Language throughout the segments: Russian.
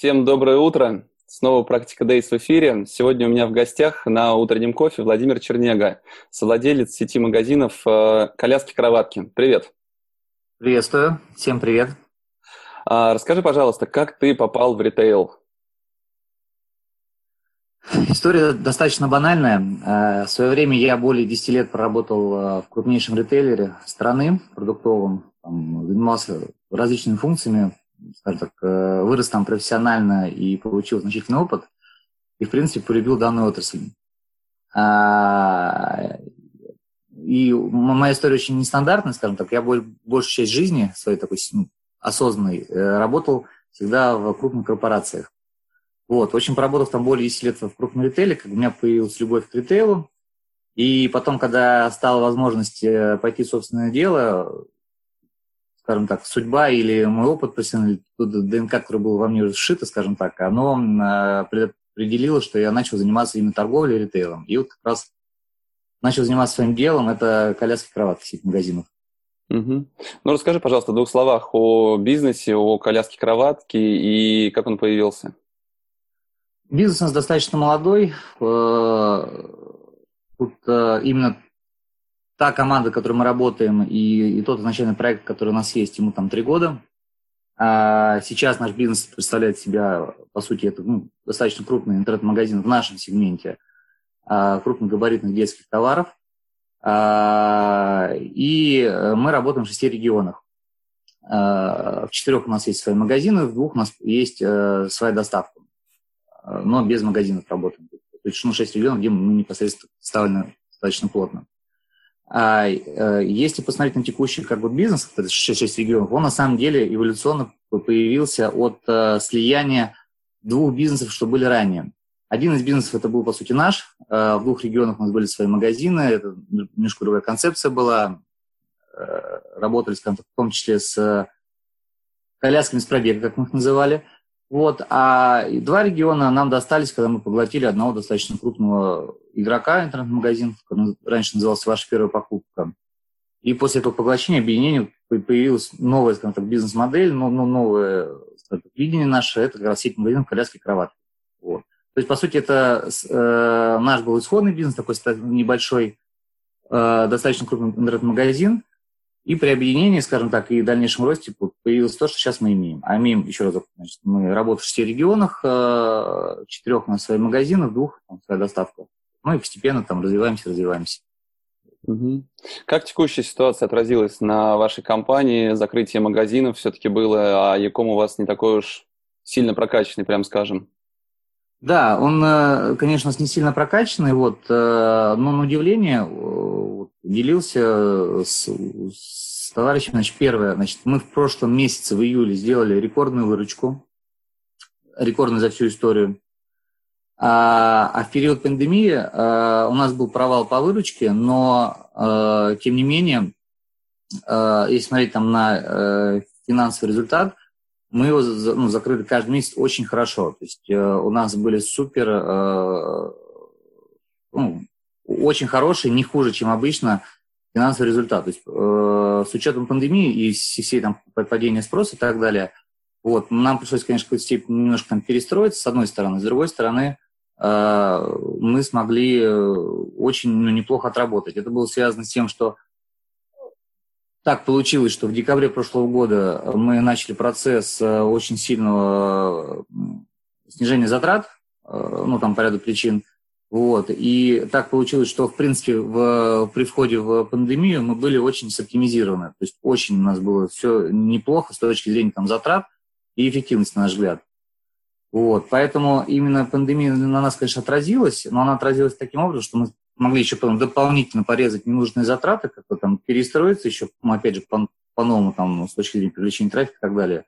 Всем доброе утро. Снова «Практика Days» в эфире. Сегодня у меня в гостях на утреннем кофе Владимир Чернега, совладелец сети магазинов э, «Коляски-кроватки». Привет. Приветствую. Всем привет. А, расскажи, пожалуйста, как ты попал в ритейл? История достаточно банальная. Э, в свое время я более 10 лет проработал э, в крупнейшем ритейлере страны продуктовом, там, занимался различными функциями, скажем так, э, вырос там профессионально и получил значительный опыт, и, в принципе, полюбил данную отрасль. А, и моя история очень нестандартная, скажем так. Я большую часть жизни своей такой ну, осознанной э, работал всегда в крупных корпорациях. Вот, очень поработав там более 10 лет в крупном ритейле, как у меня появилась любовь к ритейлу. И потом, когда стала возможность э, пойти в собственное дело, скажем так, судьба или мой опыт профессиональный, ДНК, который был во мне сшито, скажем так, оно а, определило, что я начал заниматься именно торговлей и ритейлом. И вот как раз начал заниматься своим делом, это коляски кроватки сеть магазинов. Угу. Ну, расскажи, пожалуйста, в двух словах о бизнесе, о коляске кроватки и как он появился. Бизнес у нас достаточно молодой. Э, тут э, именно та команда, которой мы работаем, и, и тот изначальный проект, который у нас есть, ему там три года. А сейчас наш бизнес представляет себя, по сути, это ну, достаточно крупный интернет-магазин в нашем сегменте а, крупногабаритных детских товаров. А, и мы работаем в шести регионах. А, в четырех у нас есть свои магазины, в двух у нас есть а, своя доставка, но без магазинов работаем. То есть ну, шесть регионов, где мы непосредственно представлены достаточно плотно. А, э, если посмотреть на текущий как бы, бизнес, это 6 регионов, он на самом деле эволюционно появился от э, слияния двух бизнесов, что были ранее. Один из бизнесов это был, по сути, наш. Э, в двух регионах у нас были свои магазины, это немножко другая концепция была. Работали, скажем так, в том числе с колясками с пробега, как мы их называли. Вот, а два региона нам достались, когда мы поглотили одного достаточно крупного игрока интернет-магазин, раньше назывался «Ваша первая покупка». И после этого поглощения, объединения появилась новая, скажем так, бизнес-модель, но, но новое так, видение наше, это как раз сеть магазинов коляски и кроватки. Вот. То есть, по сути, это э, наш был исходный бизнес, такой небольшой, э, достаточно крупный интернет-магазин, и при объединении, скажем так, и дальнейшем росте появилось то, что сейчас мы имеем. А имеем, еще раз, значит, мы работаем в шести регионах, в э, четырех у нас свои магазины, в двух там, своя доставка. Ну и постепенно там развиваемся, развиваемся. Угу. Как текущая ситуация отразилась на вашей компании? Закрытие магазинов все-таки было, а Яком у вас не такой уж сильно прокачанный, прям скажем. Да, он, э, конечно, не сильно прокачанный, вот, э, но на удивление делился с, с товарищем. Значит, первое, значит, мы в прошлом месяце, в июле, сделали рекордную выручку, рекордную за всю историю. А, а в период пандемии а, у нас был провал по выручке, но, а, тем не менее, а, если смотреть там на а, финансовый результат, мы его ну, закрыли каждый месяц очень хорошо. То есть э, у нас были супер, э, ну, очень хороший, не хуже, чем обычно, финансовый результат. То есть э, с учетом пандемии и всей там падения спроса и так далее, вот, нам пришлось, конечно, в степени немножко там перестроиться, с одной стороны. С другой стороны, э, мы смогли э, очень ну, неплохо отработать. Это было связано с тем, что так получилось, что в декабре прошлого года мы начали процесс э, очень сильного снижения затрат, э, ну, там по ряду причин, вот. И так получилось, что, в принципе, в, при входе в пандемию мы были очень соптимизированы. То есть очень у нас было все неплохо с точки зрения там, затрат и эффективности, на наш взгляд. Вот. Поэтому именно пандемия на нас, конечно, отразилась, но она отразилась таким образом, что мы могли еще потом дополнительно порезать ненужные затраты, как-то там перестроиться еще, ну, опять же, по- по-новому там, с точки зрения привлечения трафика и так далее.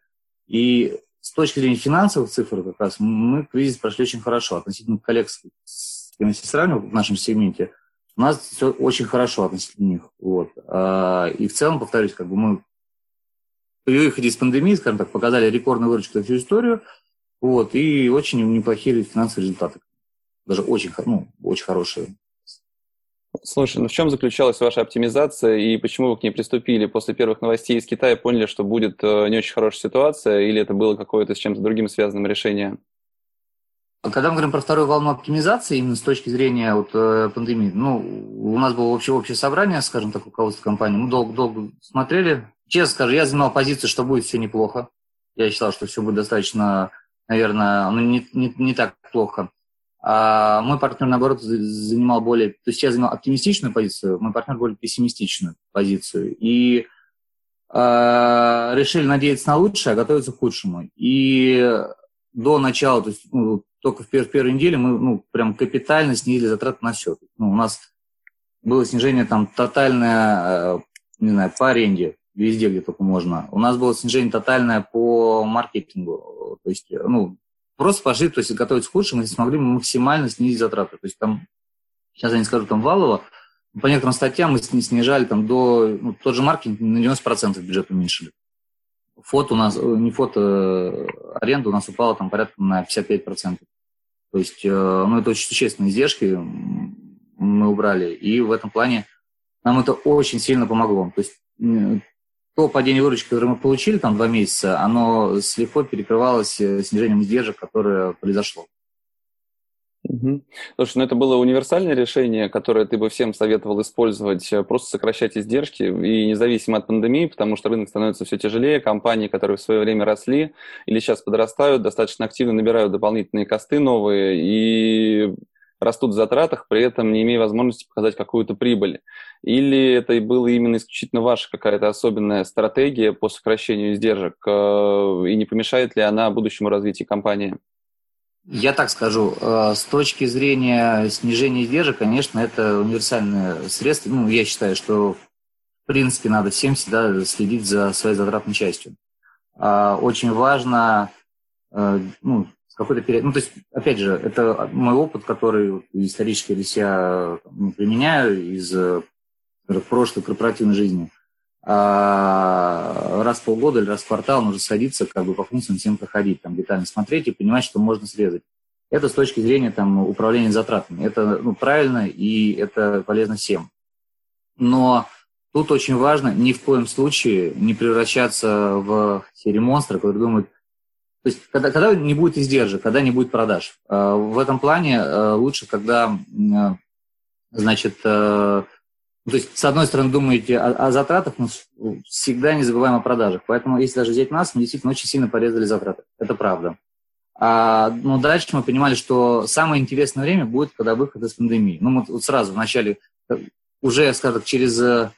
И с точки зрения финансовых цифр как раз мы кризис прошли очень хорошо. Относительно коллег, с кем я сравнивал в нашем сегменте, у нас все очень хорошо относительно них. Вот. А, и в целом, повторюсь, как бы мы при выходе из пандемии, скажем так, показали рекордную выручку за всю историю, вот, и очень неплохие финансовые результаты. Даже очень, ну, очень хорошие. Слушай, ну в чем заключалась ваша оптимизация и почему вы к ней приступили? После первых новостей из Китая поняли, что будет э, не очень хорошая ситуация, или это было какое-то с чем-то другим связанным решение? А когда мы говорим про вторую волну оптимизации, именно с точки зрения вот, э, пандемии, ну, у нас было общее, общее собрание, скажем так, руководство компании, мы долго-долго смотрели. Честно скажу, я занимал позицию, что будет все неплохо. Я считал, что все будет достаточно, наверное, ну, не, не, не так плохо. А мой партнер, наоборот, занимал более... То есть я занимал оптимистичную позицию, мой партнер более пессимистичную позицию. И э, решили надеяться на лучшее, а готовиться к худшему. И до начала, то есть ну, только в, пер, в первой неделе мы ну, прям капитально снизили затраты на счет. Ну, у нас было снижение там тотальное, э, не знаю, по аренде, везде, где только можно. У нас было снижение тотальное по маркетингу. То есть, ну, Просто пошли, то есть готовить к худшему, и смогли максимально снизить затраты. То есть там, сейчас я не скажу там валово, по некоторым статьям мы снижали там до, ну, тот же маркетинг на 90% бюджет уменьшили. Фото у нас, э, не фото, э, аренда у нас упала там порядка на 55%. То есть, э, ну, это очень существенные издержки мы убрали. И в этом плане нам это очень сильно помогло. То есть то падение выручки, которое мы получили там два месяца, оно слегка перекрывалось снижением издержек, которое произошло. Угу. Слушай, ну это было универсальное решение, которое ты бы всем советовал использовать, э, просто сокращать издержки и независимо от пандемии, потому что рынок становится все тяжелее, компании, которые в свое время росли или сейчас подрастают, достаточно активно набирают дополнительные косты новые, и растут в затратах, при этом не имея возможности показать какую-то прибыль? Или это было именно исключительно ваша какая-то особенная стратегия по сокращению издержек, э, и не помешает ли она будущему развитию компании? Я так скажу, э, с точки зрения снижения издержек, конечно, это универсальное средство. Ну, я считаю, что в принципе надо всем всегда следить за своей затратной частью. А, очень важно э, ну, какой-то период. Ну, то есть, опять же, это мой опыт, который исторически здесь я ну, применяю из э, прошлой корпоративной жизни. А раз в полгода или раз в квартал нужно садиться, как бы по функциям всем проходить, там детально смотреть и понимать, что можно срезать. Это с точки зрения там, управления затратами. Это ну, правильно и это полезно всем. Но тут очень важно ни в коем случае не превращаться в серии монстра, который думает, то есть, когда, когда не будет издержек, когда не будет продаж. Э, в этом плане э, лучше, когда, э, значит, то есть, с одной стороны, думаете о, о затратах, но всегда не забываем о продажах. Поэтому, если даже взять нас, мы действительно очень сильно порезали затраты. Это правда. А, но дальше мы понимали, что самое интересное время будет, когда выход из пандемии. Ну, мы вот сразу в начале, уже, скажем так, через э,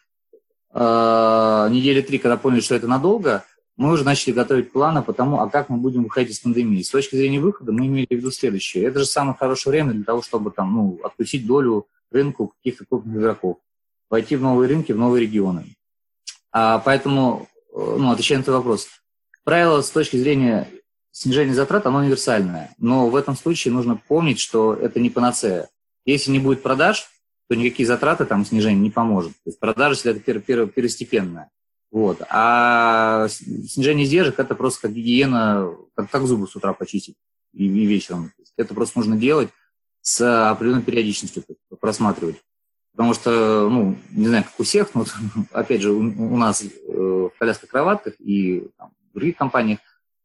недели три, когда поняли, что это надолго, мы уже начали готовить планы по тому, а как мы будем выходить из пандемии. С точки зрения выхода мы имели в виду следующее. Это же самое хорошее время для того, чтобы там, ну, откусить долю рынку каких-то крупных игроков, войти в новые рынки, в новые регионы. А поэтому, э, ну, отвечая на твой вопрос, правило с точки зрения снижения затрат, оно универсальное. Но в этом случае нужно помнить, что это не панацея. Если не будет продаж, то никакие затраты там снижения не поможет. То есть продажи, если это пер, пер, первостепенное. Вот. А снижение издержек – это просто как гигиена, как, как зубы с утра почистить и, и вечером. Это просто нужно делать с определенной периодичностью, просматривать. Потому что, ну, не знаю, как у всех, но опять же, у, у нас э, в колясках кроватках и там, в других компаниях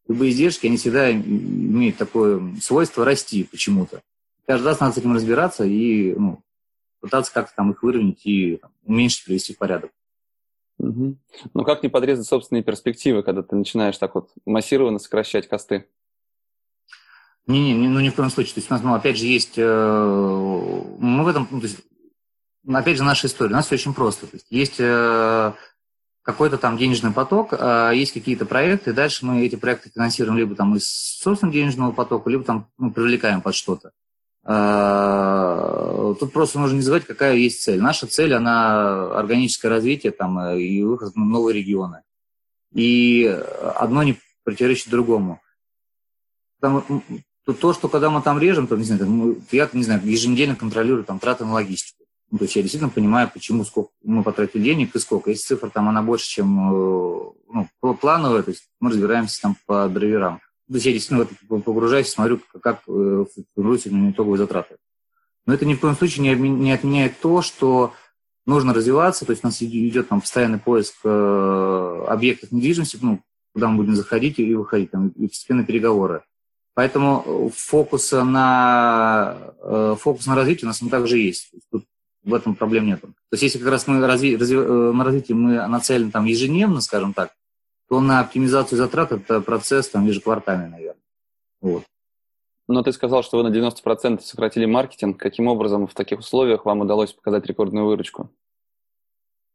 любые издержки, они всегда имеют такое свойство расти почему-то. Каждый раз надо с этим разбираться и ну, пытаться как-то там их выровнять и там, уменьшить, привести в порядок. Угу. Ну как не подрезать собственные перспективы, когда ты начинаешь так вот массированно сокращать косты? Не-не, ну ни в коем случае. То есть у нас, ну, опять же, есть... Э, мы в этом... Ну, то есть, опять же, наша история. У нас все очень просто. То есть, есть э, какой-то там денежный поток, э, есть какие-то проекты, и дальше мы эти проекты финансируем либо там из собственного денежного потока, либо там ну, привлекаем под что-то. А, тут просто нужно не забывать, какая есть цель. Наша цель, она органическое развитие там, и выход в новые регионы. И одно не, противоречит другому. Там, то, что когда мы там режем, то, не знаю, там, я, не знаю, еженедельно контролирую там траты на логистику. Ну, то есть я действительно понимаю, почему сколько мы потратили денег и сколько. Если цифра там, она больше, чем э, ну, плановая, то есть мы разбираемся там по драйверам. То есть я действительно в это погружаюсь, смотрю, как, как э, формируются итоговые затраты. Но это ни в коем случае не, не отменяет то, что нужно развиваться, то есть у нас идет там постоянный поиск э, объектов недвижимости, ну, куда мы будем заходить и выходить, там, и постепенно переговоры. Поэтому фокус на, э, фокус на развитие у нас он также есть. Тут в этом проблем нет. То есть если как раз мы разви, разви, э, на развитие мы нацелены там ежедневно, скажем так, то на оптимизацию затрат это процесс там ежеквартальный, наверное. Вот. Но ты сказал, что вы на 90% сократили маркетинг. Каким образом в таких условиях вам удалось показать рекордную выручку?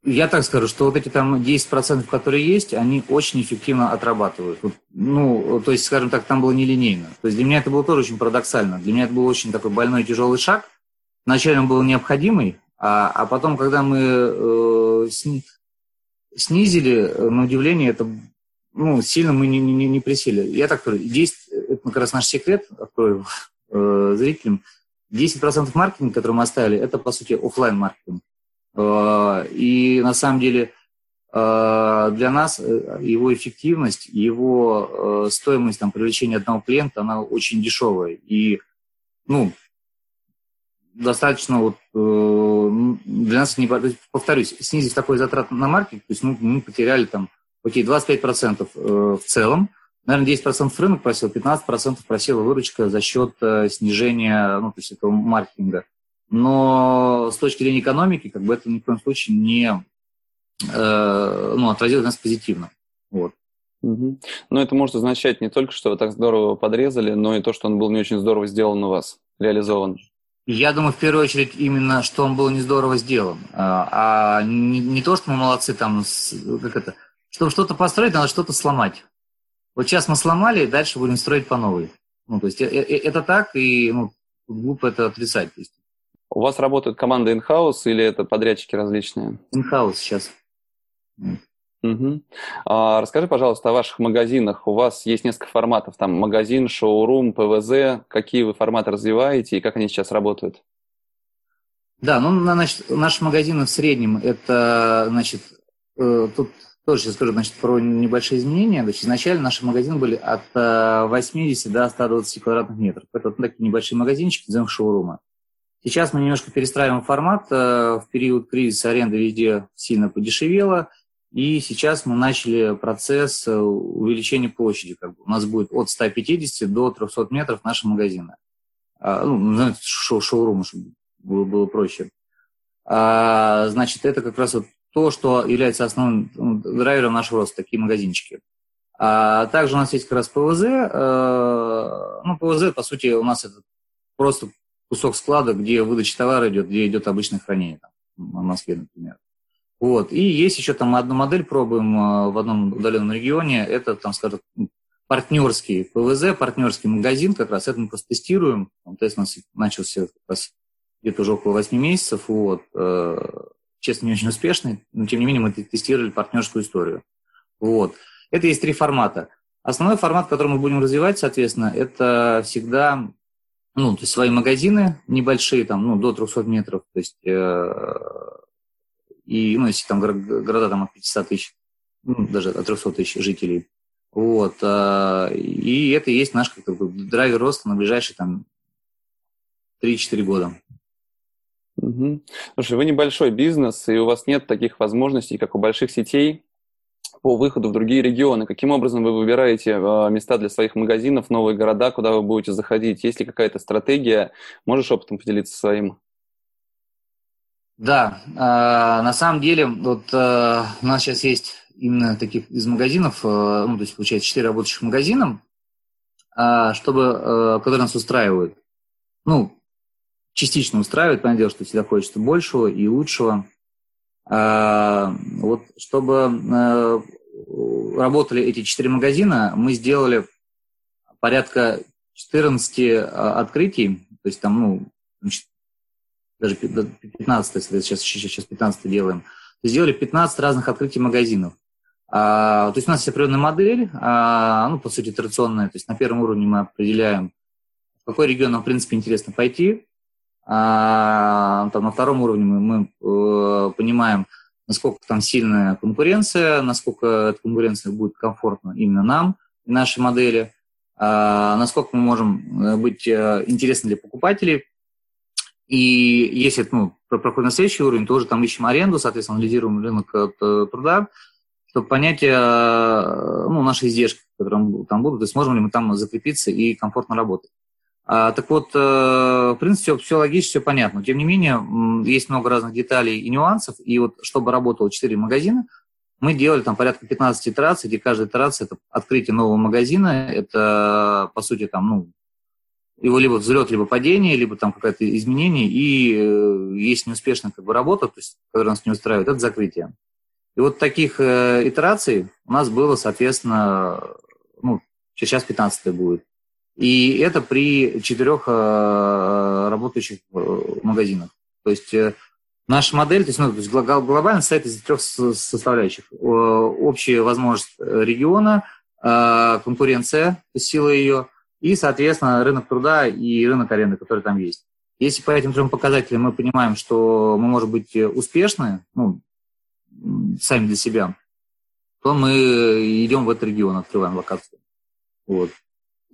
Я так скажу, что вот эти там 10%, которые есть, они очень эффективно отрабатывают. Ну, то есть, скажем так, там было нелинейно. То есть для меня это было тоже очень парадоксально. Для меня это был очень такой больной тяжелый шаг. Вначале он был необходимый, а, а потом, когда мы э, сни, снизили, на удивление, это ну, сильно мы не, не, не присели. Я так говорю, 10, это как раз наш секрет, открою э, зрителям. 10% маркетинга, который мы оставили, это, по сути, офлайн маркетинг э, И на самом деле э, для нас э, его эффективность, его стоимость там, привлечения одного клиента, она очень дешевая. И, ну, достаточно вот для нас не повторюсь, снизив такой затрат на маркетинг, то есть мы, мы потеряли там окей, 25% э, в целом, наверное, 10% рынок просил, 15% просила выручка за счет э, снижения, ну, то есть этого маркетинга. Но с точки зрения экономики, как бы это ни в коем случае не э, ну, отразилось нас позитивно. Вот. Но это может означать не только, что вы так здорово подрезали, но и то, что он был не очень здорово сделан у вас, реализован. Я думаю, в первую очередь, именно, что он был не здорово сделан, а, а не, не то, что мы молодцы там, как это, чтобы что-то построить, надо что-то сломать. Вот сейчас мы сломали, дальше будем строить по новой. Ну, то есть э, э, это так, и ну, глупо это отрицать. У вас работает команда in-house или это подрядчики различные? In-house сейчас. Угу. А, расскажи, пожалуйста, о ваших магазинах. У вас есть несколько форматов, там магазин, шоурум, ПВЗ. Какие вы форматы развиваете и как они сейчас работают? Да, ну, значит, наши магазины в среднем это, значит, э, тут тоже сейчас скажу, значит, про небольшие изменения. Значит, изначально наши магазины были от 80 э, до 120 квадратных метров. Это вот такие небольшие магазинчики, назовем шоурума. Сейчас мы немножко перестраиваем формат. Э, в период кризиса аренда везде сильно подешевела. И сейчас мы начали процесс э, увеличения площади. Как бы. У нас будет от 150 до 300 метров наши магазины. А, ну, шоу шоурум, чтобы было, было проще. А, значит, это как раз вот то, что является основным ну, драйвером нашего роста, такие магазинчики. А также у нас есть как раз ПВЗ. Э, ну, ПВЗ, по сути, у нас это просто кусок склада, где выдача товара идет, где идет обычное хранение, там, в Москве, например. Вот. И есть еще там одну модель, пробуем э, в одном удаленном регионе, это, там, скажем, партнерский ПВЗ, партнерский магазин, как раз это мы просто тестируем. Тест у нас начался как раз где-то уже около 8 месяцев. Вот. Э, честно, не очень успешный, но тем не менее мы тестировали партнерскую историю. Вот. Это есть три формата. Основной формат, который мы будем развивать, соответственно, это всегда ну, то есть свои магазины небольшие, там, ну, до 300 метров, то есть, э, и, ну, если там города там от 500 тысяч, ну, даже от 300 тысяч жителей, вот, э, и это и есть наш как бы, драйвер роста на ближайшие там 3-4 года. Угу. Слушай, вы небольшой бизнес, и у вас нет таких возможностей, как у больших сетей, по выходу в другие регионы. Каким образом вы выбираете э, места для своих магазинов, новые города, куда вы будете заходить? Есть ли какая-то стратегия? Можешь опытом поделиться своим? Да, э, на самом деле, вот э, у нас сейчас есть именно таких из магазинов, э, ну, то есть, получается, 4 работающих магазина, э, чтобы, э, которые нас устраивают. Ну, частично устраивает, понятное дело, что всегда хочется большего и лучшего. А, вот чтобы а, работали эти четыре магазина, мы сделали порядка 14 а, открытий, то есть там, ну, даже 15, сейчас, сейчас 15 делаем, сделали 15 разных открытий магазинов. А, то есть у нас есть определенная модель, а, ну, по сути, традиционная. То есть на первом уровне мы определяем, в какой регион нам, в принципе, интересно пойти. А, там, на втором уровне мы, мы э, понимаем, насколько там сильная конкуренция, насколько эта конкуренция будет комфортна именно нам и нашей модели, а, насколько мы можем э, быть э, интересны для покупателей. И если ну, проходит на следующий уровень, то уже там ищем аренду, соответственно, анализируем рынок труда, чтобы понять ну, наши издержки, которые там будут, то есть можем ли мы там закрепиться и комфортно работать. А, так вот, э, в принципе, все, все логично, все понятно. Тем не менее, есть много разных деталей и нюансов. И вот чтобы работало 4 магазина, мы делали там порядка 15 итераций, где каждая итерация – это открытие нового магазина, это, по сути, там, ну, его либо взлет, либо падение, либо там какое-то изменение, и э, есть неуспешная как бы, работа, то есть, которая нас не устраивает, это закрытие. И вот таких э, итераций у нас было, соответственно, ну, сейчас 15 будет. И это при четырех э, работающих э, магазинах. То есть э, наша модель, то есть, ну, то есть глобально состоит из трех составляющих. Общая возможность региона, конкуренция, сила ее, и, соответственно, рынок труда и рынок аренды, который там есть. Если по этим трем показателям мы понимаем, что мы можем быть успешны, ну, сами для себя, то мы идем в этот регион, открываем локацию. Вот.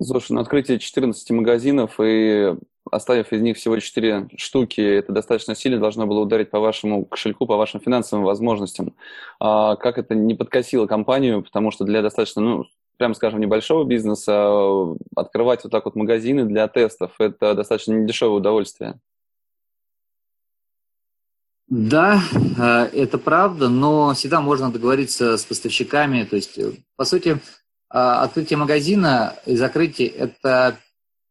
Слушай, на открытие 14 магазинов и оставив из них всего 4 штуки, это достаточно сильно должно было ударить по вашему кошельку, по вашим финансовым возможностям. А как это не подкосило компанию, потому что для достаточно, ну, прямо скажем, небольшого бизнеса открывать вот так вот магазины для тестов – это достаточно недешевое удовольствие. Да, э, это правда, но всегда можно договориться с поставщиками. То есть, э, по сути, а, открытие магазина и закрытие – это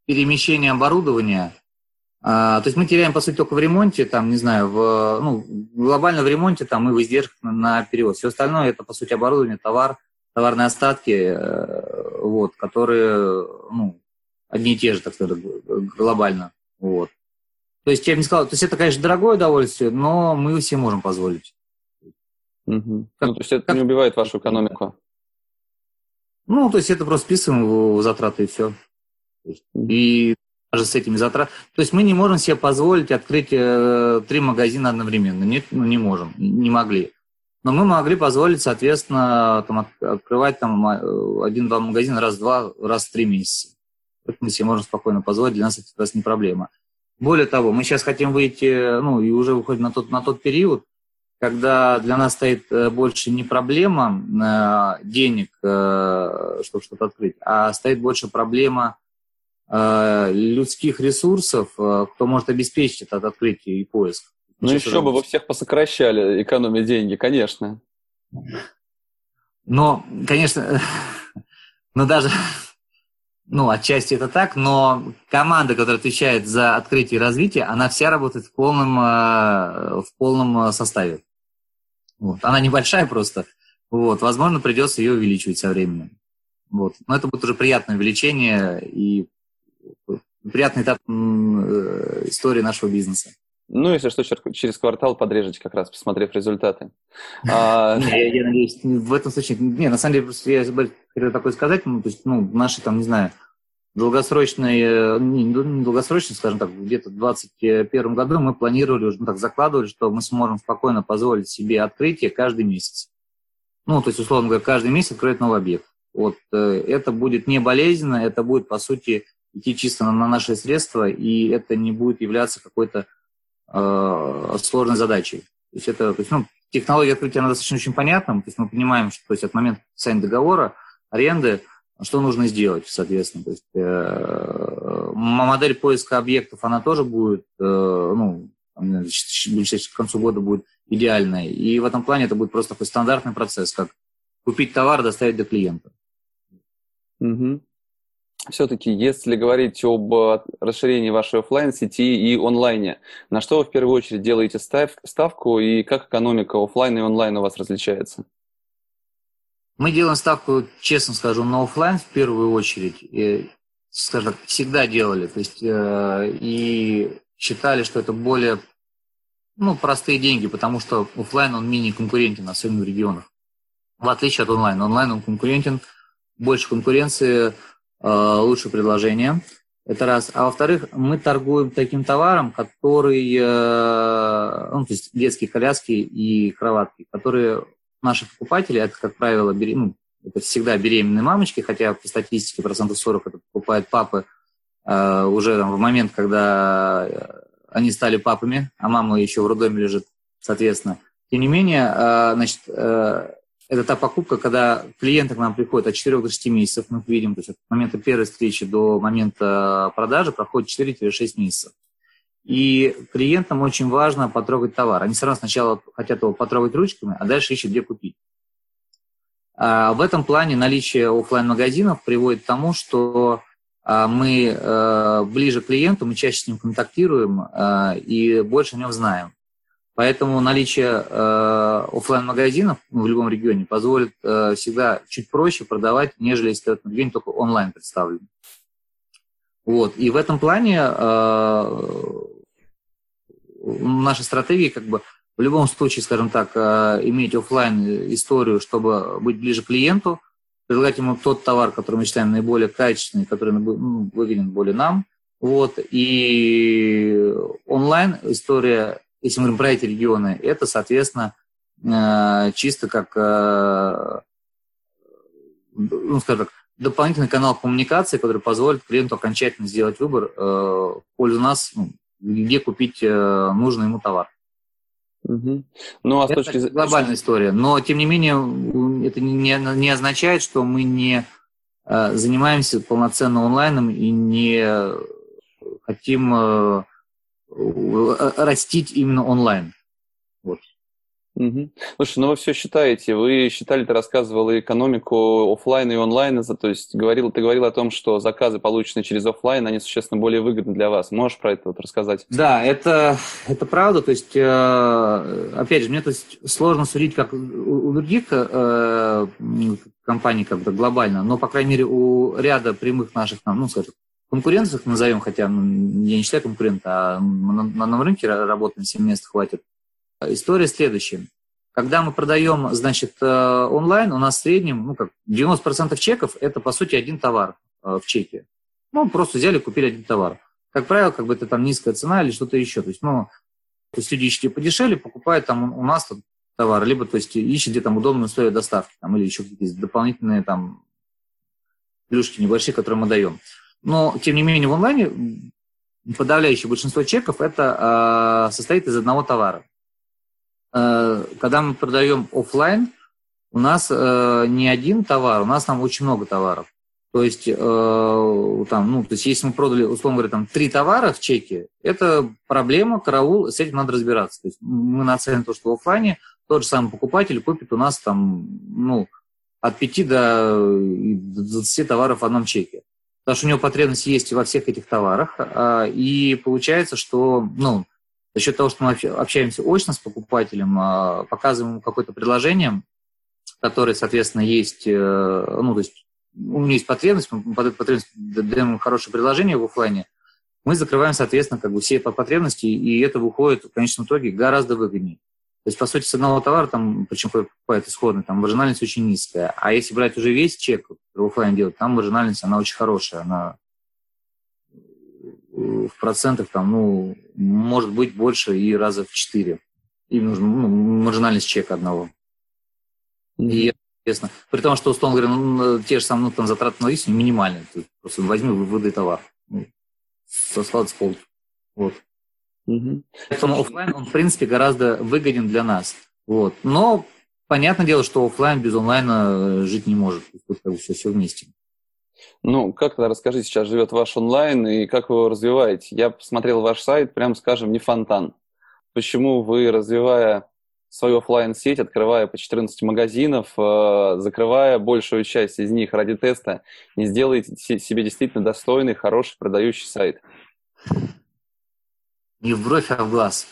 перемещение оборудования. То есть мы теряем, по сути, только в ремонте, там, не знаю, в, ну, глобально в ремонте там, мы в издержках на перевод. Все остальное – это, по сути, оборудование, товар, товарные остатки, э, вот, которые ну, одни и те же, так сказать, глобально. Вот. То есть я бы не сказал, то есть это, конечно, дорогое удовольствие, но мы все можем позволить. Угу. Как, ну, то есть это как, не убивает вашу экономику? Ну, то есть это просто списываем в затраты и все. И даже с этими затратами. То есть мы не можем себе позволить открыть э, три магазина одновременно. Нет, ну не можем, не могли. Но мы могли позволить, соответственно, там, открывать там э, один-два магазина раз-два, раз в три месяца. Это мы себе можем спокойно позволить, для нас это как раз не проблема. Более того, мы сейчас хотим выйти, ну, и уже выходим на тот, на тот период, когда для нас стоит э, больше не проблема э, денег, э, чтобы что-то открыть, а стоит больше проблема людских ресурсов, кто может обеспечить это открытие и поиск. Ну еще это... бы вы всех посокращали, экономя деньги, конечно. Но, конечно, но даже, ну, отчасти это так, но команда, которая отвечает за открытие и развитие, она вся работает в полном, в полном составе. Вот. Она небольшая просто. Вот. Возможно, придется ее увеличивать со временем. Вот. Но это будет уже приятное увеличение и приятный этап э, истории нашего бизнеса. Ну, если что, через квартал подрежете как раз, посмотрев результаты. А, я надеюсь, в этом случае... Не, на самом деле, просто я хотел такое сказать, ну, то есть, ну, наши там, не знаю, долгосрочные, не долгосрочные, скажем так, где-то в 2021 году мы планировали, уже ну, так закладывали, что мы сможем спокойно позволить себе открытие каждый месяц. Ну, то есть, условно говоря, каждый месяц откроет новый объект. Вот э, это будет не болезненно, это будет, по сути, идти чисто на наши средства, и это не будет являться какой-то э, сложной задачей. То есть это, то есть, ну, технология открытия, она достаточно очень понятна, то есть мы понимаем, что то есть, от момента подписания договора, аренды, что нужно сделать, соответственно. То есть, э, модель поиска объектов, она тоже будет, э, ну, к концу года будет идеальной. И в этом плане это будет просто такой стандартный процесс, как купить товар, доставить до клиента. Угу. Все-таки, если говорить об расширении вашей офлайн сети и онлайне, на что вы в первую очередь делаете ставку и как экономика офлайн и онлайн у вас различается? Мы делаем ставку, честно скажу, на офлайн в первую очередь. И, скажем так, всегда делали. То есть, э, и считали, что это более ну, простые деньги, потому что офлайн он менее конкурентен, особенно в регионах. в отличие от онлайн. Онлайн он конкурентен, больше конкуренции, лучше предложения. Это раз. А во-вторых, мы торгуем таким товаром, который, ну, то есть детские коляски и кроватки, которые наши покупатели, это, как правило, ну, это всегда беременные мамочки, хотя по статистике процентов 40 это покупают папы э, уже там, в момент, когда э, они стали папами, а мама еще в роддоме лежит, соответственно. Тем не менее, э, значит, э, это та покупка, когда клиенты к нам приходят от 4 до 6 месяцев, мы видим, то есть от момента первой встречи до момента продажи проходит 4-6 месяцев. И клиентам очень важно потрогать товар. Они равно сначала хотят его потрогать ручками, а дальше ищут, где купить. А в этом плане наличие офлайн магазинов приводит к тому, что а, мы э, ближе к клиенту, мы чаще с ним контактируем э, и больше о нем знаем. Поэтому наличие э, офлайн магазинов в любом регионе позволит всегда чуть проще продавать, нежели если этот регион только онлайн представлен. Вот. И в этом плане наша стратегия как бы в любом случае, скажем так, э, иметь офлайн историю, чтобы быть ближе клиенту, предлагать ему тот товар, который мы считаем наиболее качественный, который ну, выгоден более нам. Вот. И онлайн история, если мы говорим про эти регионы, это, соответственно, э, чисто как, э, ну, скажем так, дополнительный канал коммуникации, который позволит клиенту окончательно сделать выбор в пользу нас, ну, где купить нужный ему товар. Угу. Ну, а это точки зрения... глобальная история. Но, тем не менее, это не, не означает, что мы не э, занимаемся полноценно онлайном и не хотим э, растить именно онлайн. Угу. Слушай, ну вы все считаете. Вы считали, ты рассказывал и экономику офлайна и онлайна, то есть говорил, ты говорил о том, что заказы, полученные через офлайн, они существенно более выгодны для вас. Можешь про это вот рассказать? Да, это, это правда. То есть, э, опять же, мне то есть, сложно судить, как у других э, компаний как бы глобально, но, по крайней мере, у ряда прямых наших, ну, скажем, конкурентов, назовем, хотя ну, я не считаю конкурента, а на, на, на рынке работаем, 7 мест хватит. История следующая. Когда мы продаем, значит, э, онлайн, у нас в среднем, ну, как 90% чеков – это, по сути, один товар э, в чеке. Ну, просто взяли, купили один товар. Как правило, как бы это там низкая цена или что-то еще. То есть, ну, то есть люди ищут подешевле, покупают там у нас тут товар, либо, то есть, ищут где там удобные условия доставки, там, или еще какие-то дополнительные там плюшки небольшие, которые мы даем. Но, тем не менее, в онлайне подавляющее большинство чеков это э, состоит из одного товара. Э, когда мы продаем офлайн, у нас э, не один товар, у нас там очень много товаров. То есть, э, там, ну, то есть, если мы продали, условно говоря, там три товара в чеке, это проблема, караул, с этим надо разбираться. То есть мы нацелены то, что в офлайне тот же самый покупатель купит у нас там, ну, от 5 до 20 товаров в одном чеке. Потому что у него потребность есть во всех этих товарах. А, и получается, что, ну, за счет того, что мы общаемся очно с покупателем, а, показываем ему какое-то предложение, которое, соответственно, есть, э, ну, то есть у него есть потребность, мы под эту потребность даем ему хорошее предложение в офлайне, мы закрываем, соответственно, как бы все потребности, и это выходит в конечном итоге гораздо выгоднее. То есть, по сути, с одного товара, там, причем покупает исходный, там маржинальность очень низкая. А если брать уже весь чек, в офлайн делать, там маржинальность, она очень хорошая, она в процентах там, ну, может быть больше и раза в четыре. Им нужна ну, маржинальность чека одного. И естественно, при том, что, условно говоря, ну, те же самые ну, там, затраты на листинг минимальные. Ты просто возьми, выдай товар. Ну, с полки. Вот. Угу. Поэтому офлайн, он, в принципе, гораздо выгоден для нас. Вот. Но понятное дело, что офлайн без онлайна жить не может. Тут как бы все, все вместе. Ну, как тогда расскажите, сейчас живет ваш онлайн и как вы его развиваете? Я посмотрел ваш сайт, прям скажем, не фонтан. Почему вы, развивая свою офлайн сеть открывая по 14 магазинов, э, закрывая большую часть из них ради теста, не сделаете себе действительно достойный, хороший продающий сайт? Не в бровь, а в глаз.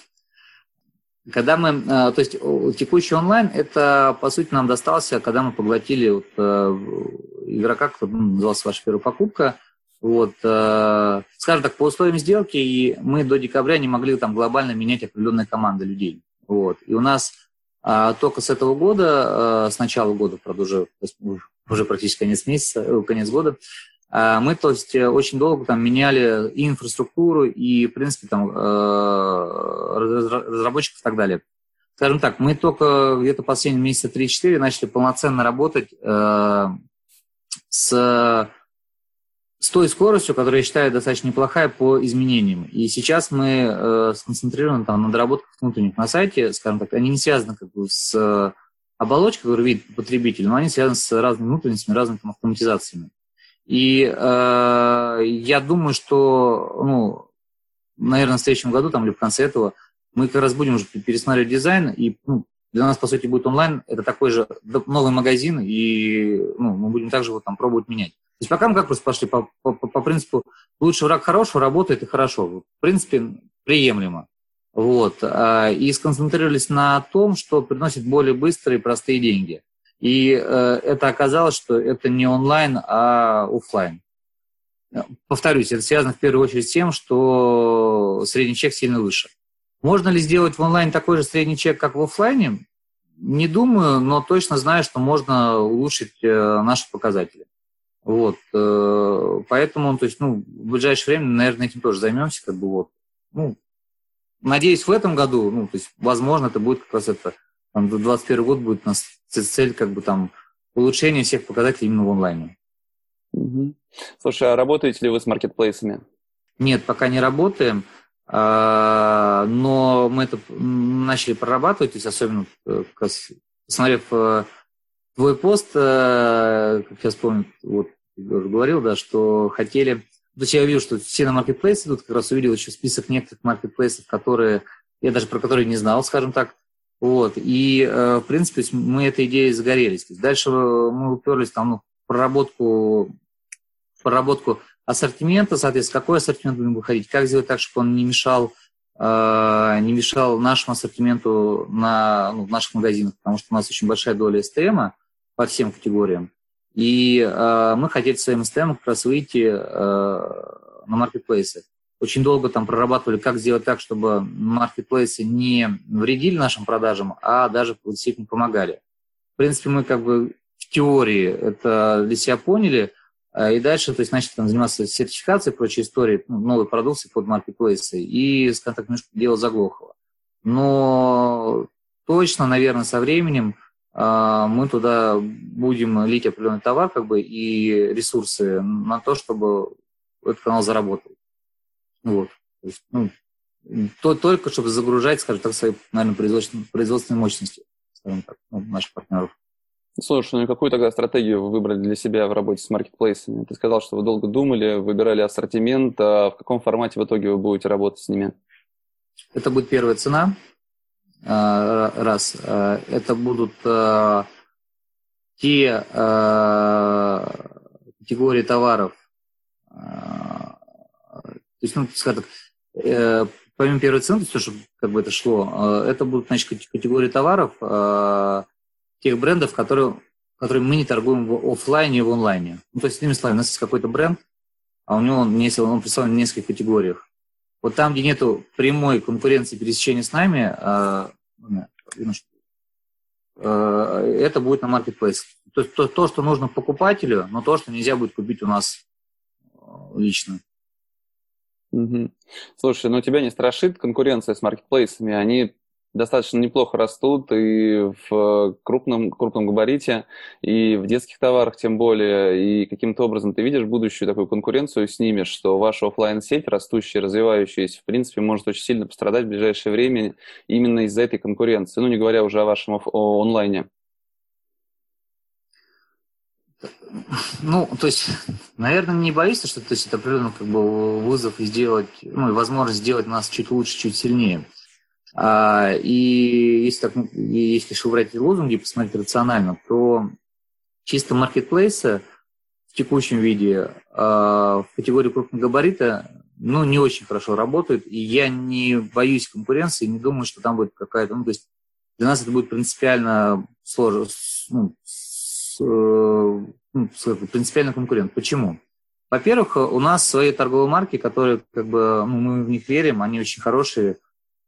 Когда мы, э, то есть текущий онлайн, это, по сути, нам достался, когда мы поглотили вот, э, игрока, который ну, назывался «Ваша первая покупка», вот, э, скажем так, по условиям сделки, и мы до декабря не могли там глобально менять определенные команды людей. Вот. И у нас А только с этого года, с начала года, правда, уже, уже практически конец месяца, конец года, мы, то есть, очень долго там меняли и инфраструктуру, и, в принципе, там, разработчиков и так далее. Скажем так, мы только где-то последние месяца 3-4 начали полноценно работать с с той скоростью, которая я считаю достаточно неплохая по изменениям. И сейчас мы э, сконцентрированы там, на доработках внутренних на сайте, скажем так, они не связаны как бы, с э, оболочкой, которую видит потребитель, но они связаны с разными внутренностями, разными там, автоматизациями. И э, я думаю, что, ну, наверное, в следующем году там, или в конце этого мы как раз будем уже пересматривать дизайн, и ну, для нас, по сути, будет онлайн, это такой же новый магазин, и ну, мы будем также вот там пробовать менять. То есть пока мы как просто пошли по, по, по принципу лучше враг хорошего, работает и хорошо. В принципе, приемлемо. Вот. А, и сконцентрировались на том, что приносит более быстрые и простые деньги. И э, это оказалось, что это не онлайн, а офлайн. Повторюсь, это связано в первую очередь с тем, что средний чек сильно выше. Можно ли сделать в онлайн такой же средний чек, как в офлайне? Не думаю, но точно знаю, что можно улучшить э, наши показатели. Вот, э, поэтому, то есть, ну, в ближайшее время, наверное, этим тоже займемся, как бы вот. Ну, надеюсь, в этом году, ну, то есть, возможно, это будет как раз это, там, 2021 год будет у нас цель, как бы там, улучшение всех показателей именно в онлайне. Угу. Слушай, а работаете ли вы с маркетплейсами? Нет, пока не работаем, а, но мы это начали прорабатывать, то есть особенно, э, посмотрев э, твой пост, как я вспомнил, вот уже говорил, да, что хотели... То есть я увидел, что все на маркетплейсы идут, как раз увидел еще список некоторых маркетплейсов, которые я даже про которые не знал, скажем так. Вот. И, э, в принципе, мы этой идеей загорелись. Дальше мы уперлись там, ну, проработку, проработку ассортимента, соответственно, какой ассортимент будем выходить, как сделать так, чтобы он не мешал, э, не мешал нашему ассортименту на, ну, в наших магазинах, потому что у нас очень большая доля СТМ по всем категориям. И э, мы хотели своим STM как раз выйти э, на маркетплейсы. Очень долго там прорабатывали, как сделать так, чтобы маркетплейсы не вредили нашим продажам, а даже действительно помогали. В принципе, мы как бы в теории это для себя поняли, э, и дальше, то есть, начали там заниматься сертификацией прочей истории, ну, новой продукции под маркетплейсы, и, скажем так, немножко дело заглохло. Но точно, наверное, со временем а, мы туда будем лить определенный товар как бы, и ресурсы на то, чтобы этот канал заработал. Вот. То есть, ну, то, только чтобы загружать, скажем так, свои, наверное, производственные, производственные мощности, скажем так, ну, наших партнеров. Слушай, ну и какую тогда стратегию вы выбрали для себя в работе с маркетплейсами? Ты сказал, что вы долго думали, выбирали ассортимент. А в каком формате в итоге вы будете работать с ними? Это будет первая цена, Э, раз. Э, это будут э, те категории товаров, то есть, ну, скажем так, помимо первой цены, то есть, чтобы как бы это шло, это будут, значит, категории товаров тех брендов, которые, которые мы не торгуем в офлайне и в онлайне. Ну, то есть, иными словами, у нас есть какой-то бренд, а у него он, если он представлен в нескольких категориях. Вот там, где нету прямой конкуренции пересечения с нами, ну, это будет на маркетплейс. То есть то, то, что нужно покупателю, но то, что нельзя будет купить у нас лично. Угу. Слушай, ну тебя не страшит конкуренция с маркетплейсами? Они достаточно неплохо растут и в крупном, крупном габарите, и в детских товарах тем более. И каким-то образом ты видишь будущую такую конкуренцию с ними, что ваша офлайн сеть растущая, развивающаяся, в принципе, может очень сильно пострадать в ближайшее время именно из-за этой конкуренции, ну не говоря уже о вашем онлайне. Ну, то есть, наверное, не боишься, что то есть, это определенно как бы вызов и сделать, ну, и возможность сделать нас чуть лучше, чуть сильнее. А, и если, так, если шеврать эти лозунги посмотреть рационально, то чисто маркетплейсы в текущем виде а, в категории крупного габарита ну, не очень хорошо работают, и я не боюсь конкуренции, не думаю, что там будет какая-то... Ну, то есть для нас это будет принципиально сложно, ну, с, э, ну, принципиально конкурент. Почему? Во-первых, у нас свои торговые марки, которые, как бы, ну, мы в них верим, они очень хорошие,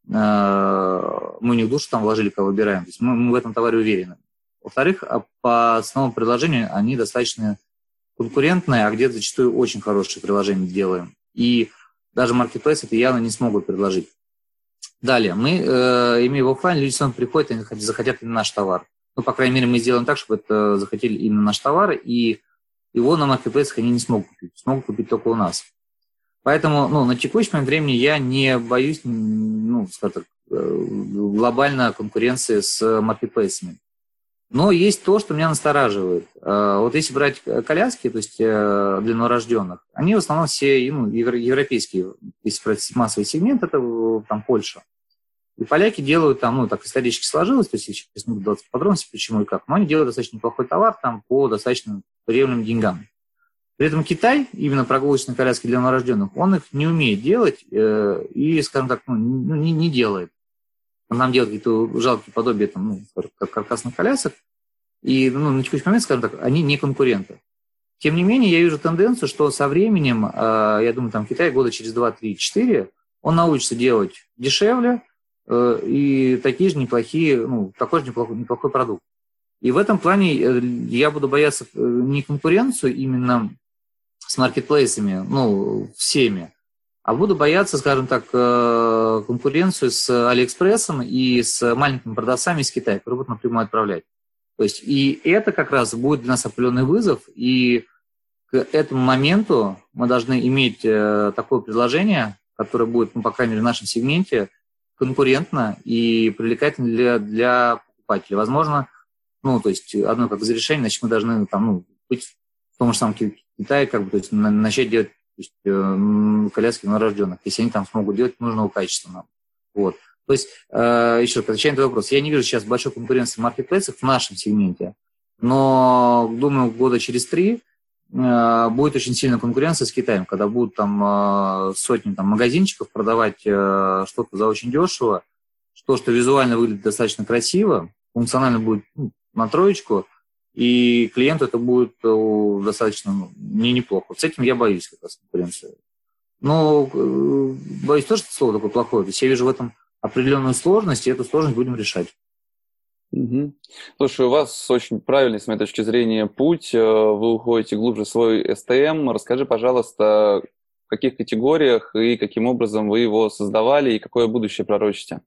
мы у них душу там вложили, кого выбираем. То есть мы, мы в этом товаре уверены. Во-вторых, а по основному предложению они достаточно конкурентные, а где-то зачастую очень хорошие приложения делаем. И даже маркетплейс это явно не смогут предложить. Далее, мы, э, имея в офлайн, люди сами приходят, они захотят наш товар. Ну, по крайней мере, мы сделаем так, чтобы это захотели именно наш товар, и его на маркетплейсах они не смогут купить, смогут купить только у нас. Поэтому, ну, на текущий момент времени я не боюсь, ну, скажем так, э, глобально конкуренции с маркетплейсами. Но есть то, что меня настораживает. А, вот если брать коляски, то есть э, для новорожденных, они в основном все ну, европейские. Если брать массовый сегмент, это э, там Польша. И поляки делают там, ну, так исторически сложилось, то есть сейчас не буду подробности, почему и как, но они делают достаточно неплохой товар там по достаточно приемлемым деньгам. При этом Китай, именно прогулочные коляски для новорожденных, он их не умеет делать э, и, скажем так, ну, не, не делает нам делать какие-то жалкие подобия там, ну, как каркасных колясок, и ну, на текущий момент, скажем так, они не конкуренты. Тем не менее, я вижу тенденцию, что со временем, э, я думаю, там Китай года через 2, 3, 4, он научится делать дешевле и такие же неплохие, ну, такой же неплохой, неплохой продукт. И в этом плане э, я буду бояться не конкуренцию именно с маркетплейсами, ну, всеми, а буду бояться, скажем так, э, конкуренцию с Алиэкспрессом и с маленькими продавцами из Китая, которые будут напрямую отправлять. То есть и это как раз будет для нас определенный вызов, и к этому моменту мы должны иметь э, такое предложение, которое будет, ну, по крайней мере, в нашем сегменте конкурентно и привлекательно для, для покупателя. Возможно, ну, то есть одно как из решений, значит, мы должны там, ну, быть в том же самом Китае, как бы, то есть начать делать то есть э, коляски новорожденных, если они там смогут делать нужного качества нам. Вот. То есть, э, еще раз, отвечая на этот вопрос, я не вижу сейчас большой конкуренции в маркетплейсах в нашем сегменте, но, думаю, года через три будет очень сильная конкуренция с Китаем, когда будут там сотни там, магазинчиков продавать что-то за очень дешево, то, что визуально выглядит достаточно красиво, функционально будет ну, на троечку – и клиенту это будет э, достаточно ну, не неплохо. С этим я боюсь как раз конкуренции. Но э, боюсь тоже, что слово такое плохое. То есть я вижу в этом определенную сложность, и эту сложность будем решать. Угу. Слушай, у вас очень правильный, с моей точки зрения, путь. Э, вы уходите глубже в свой STM. Расскажи, пожалуйста, в каких категориях и каким образом вы его создавали и какое будущее пророчите?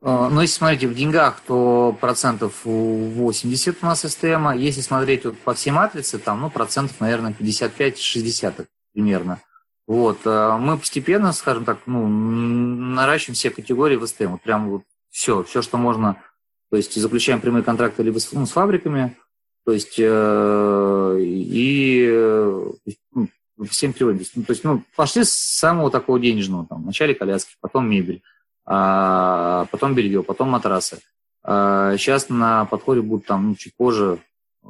А, ну, если смотреть в деньгах, то процентов 80 у нас СТМ. А если смотреть вот по всей матрице, там, ну, процентов, наверное, 55-60 примерно. Вот. А мы постепенно, скажем так, ну, наращиваем все категории в СТМ. Вот прям вот все, все, что можно. То есть заключаем прямые контракты либо с, ну, с фабриками, то есть э, и э, всем переводим. Ну, то есть, ну, пошли с самого такого денежного, там, вначале коляски, потом мебель а потом белье, потом матрасы. А сейчас на подходе будут там ну, чуть позже э,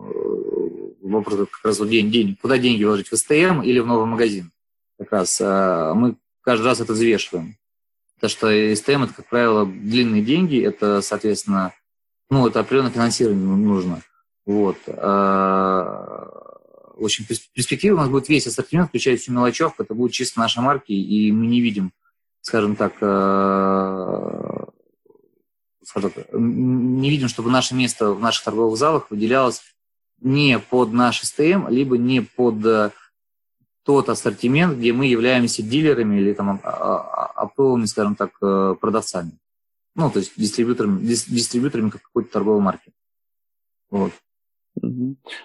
вопрос как раз вот день, день, куда деньги вложить, в СТМ или в новый магазин. Как раз а мы каждый раз это взвешиваем. Потому что СТМ это, как правило, длинные деньги, это, соответственно, ну, это определенное финансирование нужно. Вот. А, в общем, перспектива у нас будет весь ассортимент, включая всю мелочевку, это будет чисто наши марки, и мы не видим скажем так, э, скажем так, не видим, чтобы наше место в наших торговых залах выделялось не под наш СТМ, либо не под э, тот ассортимент, где мы являемся дилерами или там а, а, оптовыми, скажем так, э, продавцами. Ну, то есть дистрибьюторами, дистрибьюторами какой-то торговой марки. Вот.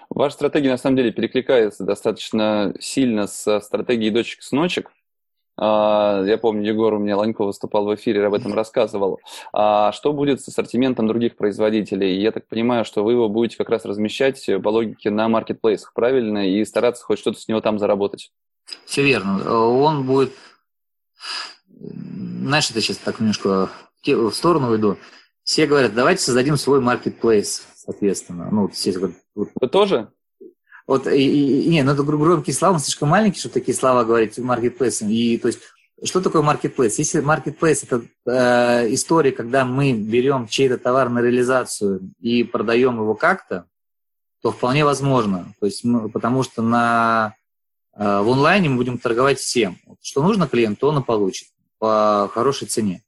Ваша стратегия, на самом деле, перекликается достаточно сильно с стратегией дочек-сночек. А, я помню, Егор у меня Ланько выступал в эфире, об этом рассказывал. А что будет с ассортиментом других производителей? Я так понимаю, что вы его будете как раз размещать по логике на маркетплейсах, правильно? И стараться хоть что-то с него там заработать. Все верно. Он будет... Знаешь, это сейчас так немножко в сторону уйду. Все говорят, давайте создадим свой маркетплейс, соответственно. Ну, все говорят, Вы тоже? Вот, и, и, не, ну это громкие слова, он слишком маленький, чтобы такие слова говорить маркетплейсом. И, то есть, что такое маркетплейс? Если маркетплейс – это э, история, когда мы берем чей-то товар на реализацию и продаем его как-то, то вполне возможно. То есть мы, потому что на, э, в онлайне мы будем торговать всем. Что нужно клиенту, он и получит по хорошей цене.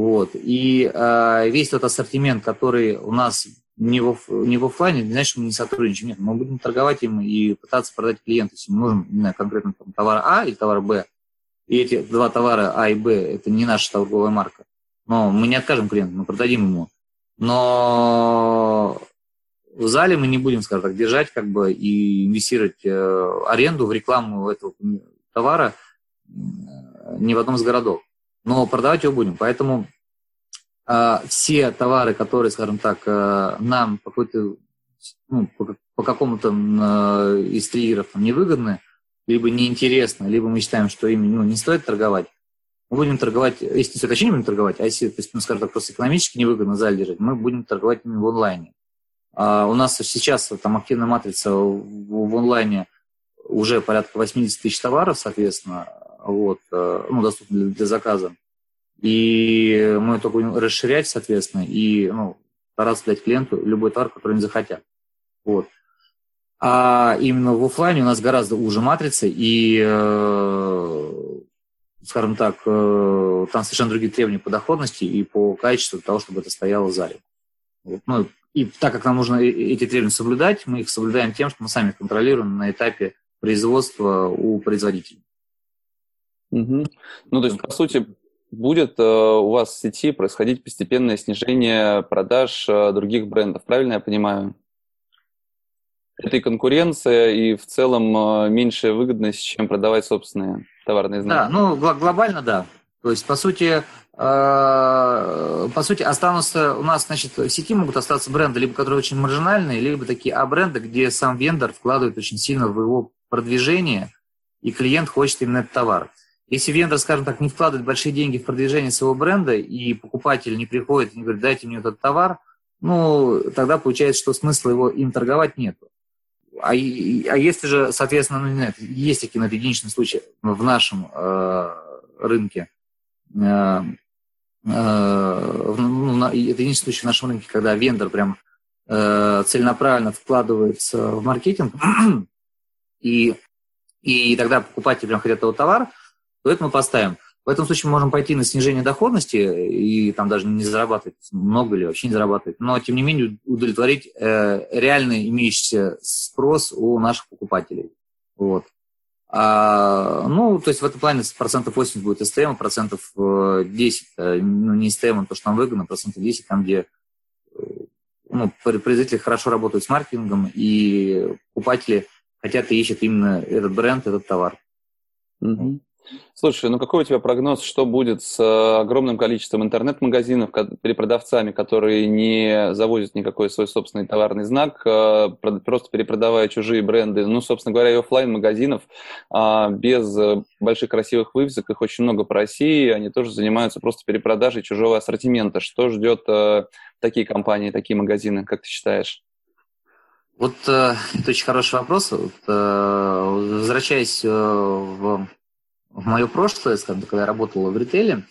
Вот. И э, весь тот ассортимент, который у нас не в, не в офлайне, не значит, мы не сотрудничаем. Нет, мы будем торговать им и пытаться продать клиенту. Если ему нужен не знаю, конкретно там, товар А или товар Б, и эти два товара А и Б – это не наша торговая марка, но мы не откажем клиенту, мы продадим ему. Но в зале мы не будем, скажем так, держать как бы и инвестировать э, аренду в рекламу этого товара э, ни в одном из городов. Но продавать его будем. Поэтому э, все товары, которые, скажем так, э, нам по ну, по, по какому-то э, из триггеров там, невыгодны, либо неинтересны, либо мы считаем, что ими ну, не стоит торговать, мы будем торговать, если не не будем торговать, а если, то есть, ну, скажем так, просто экономически невыгодно зале держать, мы будем торговать ими в онлайне. А у нас сейчас там активная матрица в, в онлайне уже порядка 80 тысяч товаров, соответственно, вот, э, ну, доступны для, для заказа. И мы только будем расширять, соответственно, и ну, стараться дать клиенту любой товар, который они захотят. Вот. А именно в офлайне у нас гораздо уже матрица, и, э, скажем так, э, там совершенно другие требования по доходности и по качеству того, чтобы это стояло в зале. Вот. Ну, и так как нам нужно эти требования соблюдать, мы их соблюдаем тем, что мы сами контролируем на этапе производства у производителей. Угу. Ну, то есть, по сути, будет э, у вас в сети происходить постепенное снижение продаж э, других брендов, правильно я понимаю? Это и конкуренция, и в целом э, меньшая выгодность, чем продавать собственные товарные знаки. Да, ну, глобально да. То есть, по сути, Э, по сути, останутся у нас, значит, в сети могут остаться бренды, либо которые очень маржинальные, либо такие А-бренды, где сам вендор вкладывает очень сильно в его продвижение, и клиент хочет именно этот товар. Если вендор, скажем так, не вкладывает большие деньги в продвижение своего бренда, и покупатель не приходит и не говорит, дайте мне этот товар, ну, тогда получается, что смысла его им торговать нет. А, а если же, соответственно, ну, не знаю, есть такие единичные случаи в нашем э, рынке, э, Э, ну, это единственный случай в нашем рынке, когда вендор прям э, целенаправленно вкладывается в маркетинг, и, и тогда покупатели прям хотят его товар, то это мы поставим. В этом случае мы можем пойти на снижение доходности и там даже не зарабатывать много или вообще не зарабатывать, но тем не менее удовлетворить э, реальный имеющийся спрос у наших покупателей. Вот. А, ну, то есть в этом плане процентов 80 будет СТМ, процентов 10, э, э, ну, не СТМ, а то, что нам выгодно, процентов 10, там, где э, ну, производители хорошо работают с маркетингом, и покупатели хотят и ищут именно этот бренд, этот товар. Угу. Слушай, ну какой у тебя прогноз, что будет с э, огромным количеством интернет-магазинов, перепродавцами, которые не завозят никакой свой собственный товарный знак, э, просто перепродавая чужие бренды, ну, собственно говоря, и офлайн магазинов а, без э, больших красивых вывесок, их очень много по России, они тоже занимаются просто перепродажей чужого ассортимента. Что ждет такие компании, такие магазины, как ты считаешь? Вот это очень хороший вопрос. Вот, возвращаясь в в мое прошлое, скажем когда я работал в ритейле,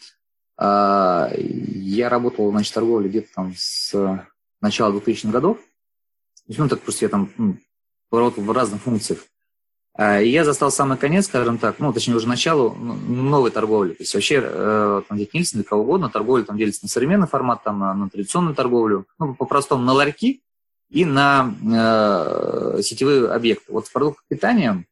а, я работал, значит, в торговле где-то там с начала 2000-х годов. Ну, так просто я там ну, работал в разных функциях. А, и я застал самый конец, скажем так, ну, точнее, уже начало ну, новой торговли. То есть вообще, э, там, где Нильсон, кого угодно, торговля там делится на современный формат, там, на, на традиционную торговлю, ну, по-простому, на ларьки и на э, сетевые объекты. Вот в продуктах питания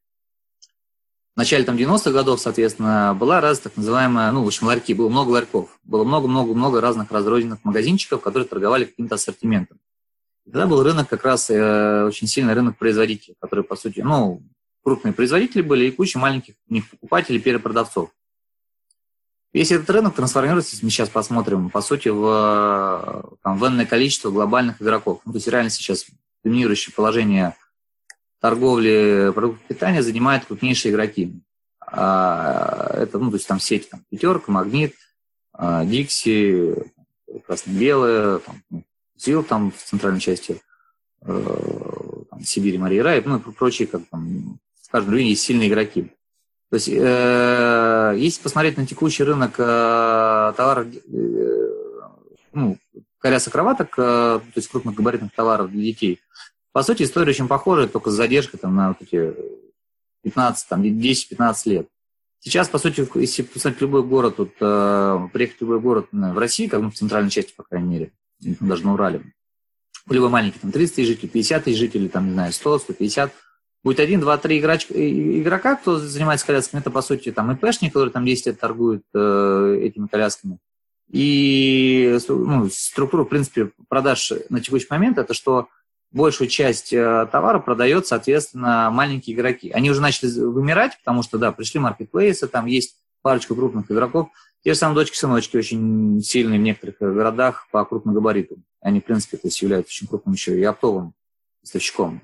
в начале там 90-х годов, соответственно, была раз так называемая, ну, в общем, ларьки, было много ларьков, было много-много-много разных разрозненных магазинчиков, которые торговали каким-то ассортиментом. И тогда был рынок как раз э, очень сильный рынок производителей, которые, по сути, ну, крупные производители были и куча маленьких у них покупателей, перепродавцов. Весь этот рынок трансформируется, если мы сейчас посмотрим, по сути, в, там, в количество глобальных игроков. Ну, то есть реально сейчас доминирующее положение торговли продуктов питания занимают крупнейшие игроки. А, это, ну, то есть там сеть там, Пятерка, Магнит, а, Дикси, Красно-Белое, там, ну, Зил там в центральной части э, там, Сибири, Мария Рай, ну и прочие, как там, в каждом районе есть сильные игроки. То есть, э, если посмотреть на текущий рынок э, товаров, э, ну, колясок кроваток, то есть крупных габаритных товаров для детей, по сути, история очень похожа, только с задержкой там, на вот эти 15, там, 10-15 лет. Сейчас, по сути, если посмотреть любой город, тут, э, приехать в любой город в России, как ну, в центральной части, по крайней мере, даже на Урале, либо маленький, там 30 тысяч жителей, 50 тысяч жителей, там, не знаю, 100, 150, будет один, два, три игроч, игрока, кто занимается колясками, это, по сути, там, ИПшник, который там 10 лет торгует э, этими колясками. И ну, структура, в принципе, продаж на текущий момент, это что большую часть э, товара продает, соответственно, маленькие игроки. Они уже начали вымирать, потому что, да, пришли маркетплейсы, там есть парочку крупных игроков. Те же самые дочки-сыночки очень сильные в некоторых городах по крупному габариту. Они, в принципе, то есть являются очень крупным еще и оптовым поставщиком.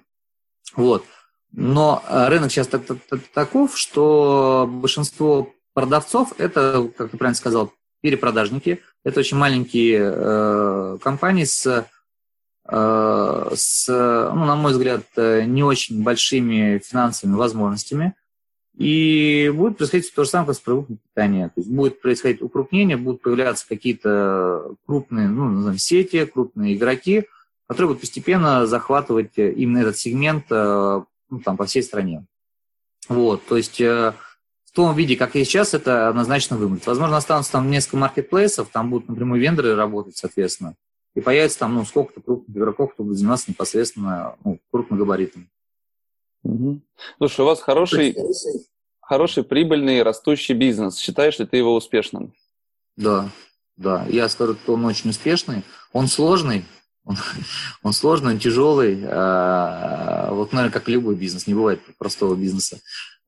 Вот. Но э, рынок сейчас так, так, так, таков, что большинство продавцов это, как ты правильно сказал, перепродажники. Это очень маленькие э, компании с Э, с, ну, на мой взгляд, э, не очень большими финансовыми возможностями. И будет происходить то же самое, как с продуктом питания. То есть будет происходить укрупнение, будут появляться какие-то крупные ну, назовем, сети, крупные игроки, которые будут постепенно захватывать именно этот сегмент э, ну, там, по всей стране. Вот, то есть в том виде, как и сейчас, это однозначно вымрет. Возможно, останутся там несколько маркетплейсов, там будут напрямую вендоры работать, соответственно и появится там ну, сколько-то крупных игроков, кто будет заниматься непосредственно ну, крупным габаритом. Угу. Слушай, у вас хороший, хороший прибыльный растущий бизнес. Считаешь ли ты его успешным? Да, да. Я скажу, что он очень успешный. Он сложный, он, он сложный, он тяжелый. А, вот, наверное, как любой бизнес, не бывает простого бизнеса.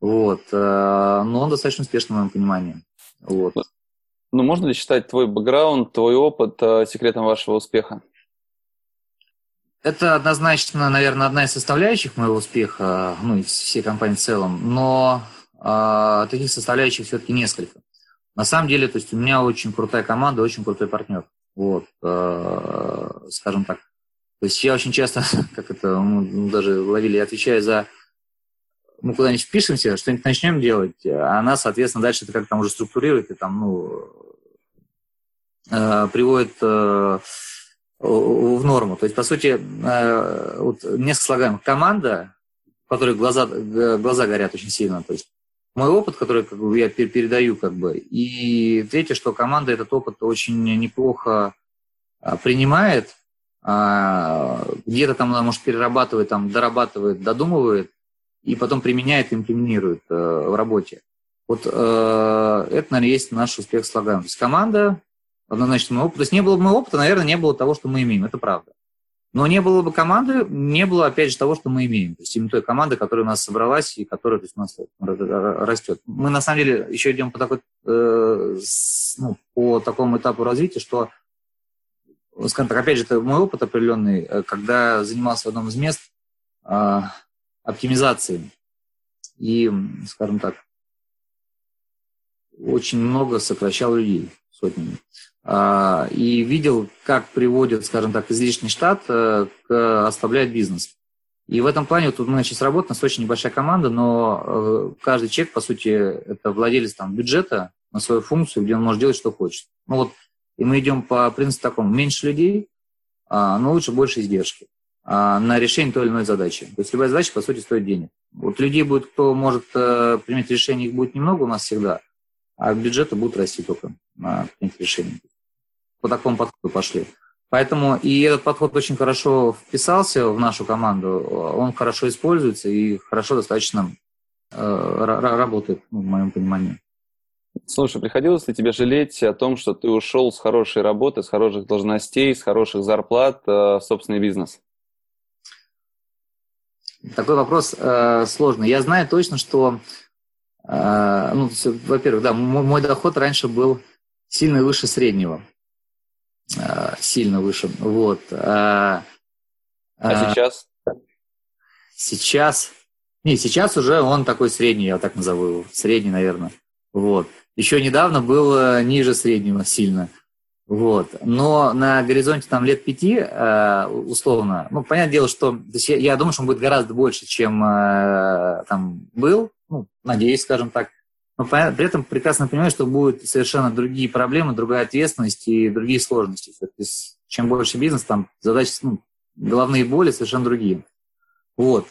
Вот. А, но он достаточно успешный, в моем понимании. Вот. Ну, можно ли считать твой бэкграунд, твой опыт э, секретом вашего успеха? Это однозначно, наверное, одна из составляющих моего успеха, ну и всей компании в целом, но э, таких составляющих все-таки несколько. На самом деле, то есть у меня очень крутая команда, очень крутой партнер. Вот, э, скажем так. То есть я очень часто, как это, мы даже ловили, я отвечаю за мы куда-нибудь впишемся, что-нибудь начнем делать, а она, соответственно, дальше это как там уже структурирует и там, ну, приводит э, в норму. То есть, по сути, э, вот несколько слагаемых. Команда, в которой глаза, глаза горят очень сильно, то есть мой опыт, который как бы, я передаю, как бы. И третье, что команда этот опыт очень неплохо принимает, а, где-то там может, перерабатывает, там, дорабатывает, додумывает, и потом применяет, имплементирует э, в работе. Вот э, это, наверное, есть наш успех с логаем. То есть команда, однозначно мой опыт. То есть не было бы моего опыта, наверное, не было того, что мы имеем. Это правда. Но не было бы команды, не было, опять же, того, что мы имеем. То есть именно той команды, которая у нас собралась и которая то есть, у нас растет. Мы, на самом деле, еще идем по, такой, э, ну, по такому этапу развития, что, скажем так, опять же, это мой опыт определенный, э, когда занимался в одном из мест, э, оптимизации. И, скажем так, очень много сокращал людей сотнями. А, и видел, как приводит, скажем так, излишний штат э, к ослабляет бизнес. И в этом плане вот мы сейчас работаем, у нас очень небольшая команда, но э, каждый человек, по сути, это владелец там, бюджета на свою функцию, где он может делать, что хочет. Ну вот, и мы идем по принципу такому, меньше людей, а, но лучше больше издержки. А, на решение той или иной задачи. То есть любая задача, по сути, стоит денег. Вот людей будет, кто может э, принять решение, их будет немного у нас всегда, а бюджеты будут расти только на принятие решений. По такому подходу пошли. Поэтому и этот подход очень хорошо вписался в нашу команду, он хорошо используется и хорошо достаточно э, работает, ну, в моем понимании. Слушай, приходилось ли тебе жалеть о том, что ты ушел с хорошей работы, с хороших должностей, с хороших зарплат э, в собственный бизнес? Такой вопрос э, сложный. Я знаю точно, что, ну, во-первых, да, мой, мой доход раньше был сильно выше среднего. Э, сильно выше. Вот. Э, а сейчас? Сейчас. Не, сейчас уже он такой средний, я так назову его. Средний, наверное. Вот. Еще недавно был э, ниже среднего сильно. Вот. Но на горизонте там лет пяти, э, условно, ну, понятное дело, что я, я думаю, что он будет гораздо больше, чем э, там был, ну, надеюсь, скажем так. Но при этом прекрасно понимаю, что будут совершенно другие проблемы, другая ответственность и другие сложности. Чем больше бизнес, там задачи, ну, головные боли совершенно другие. Вот.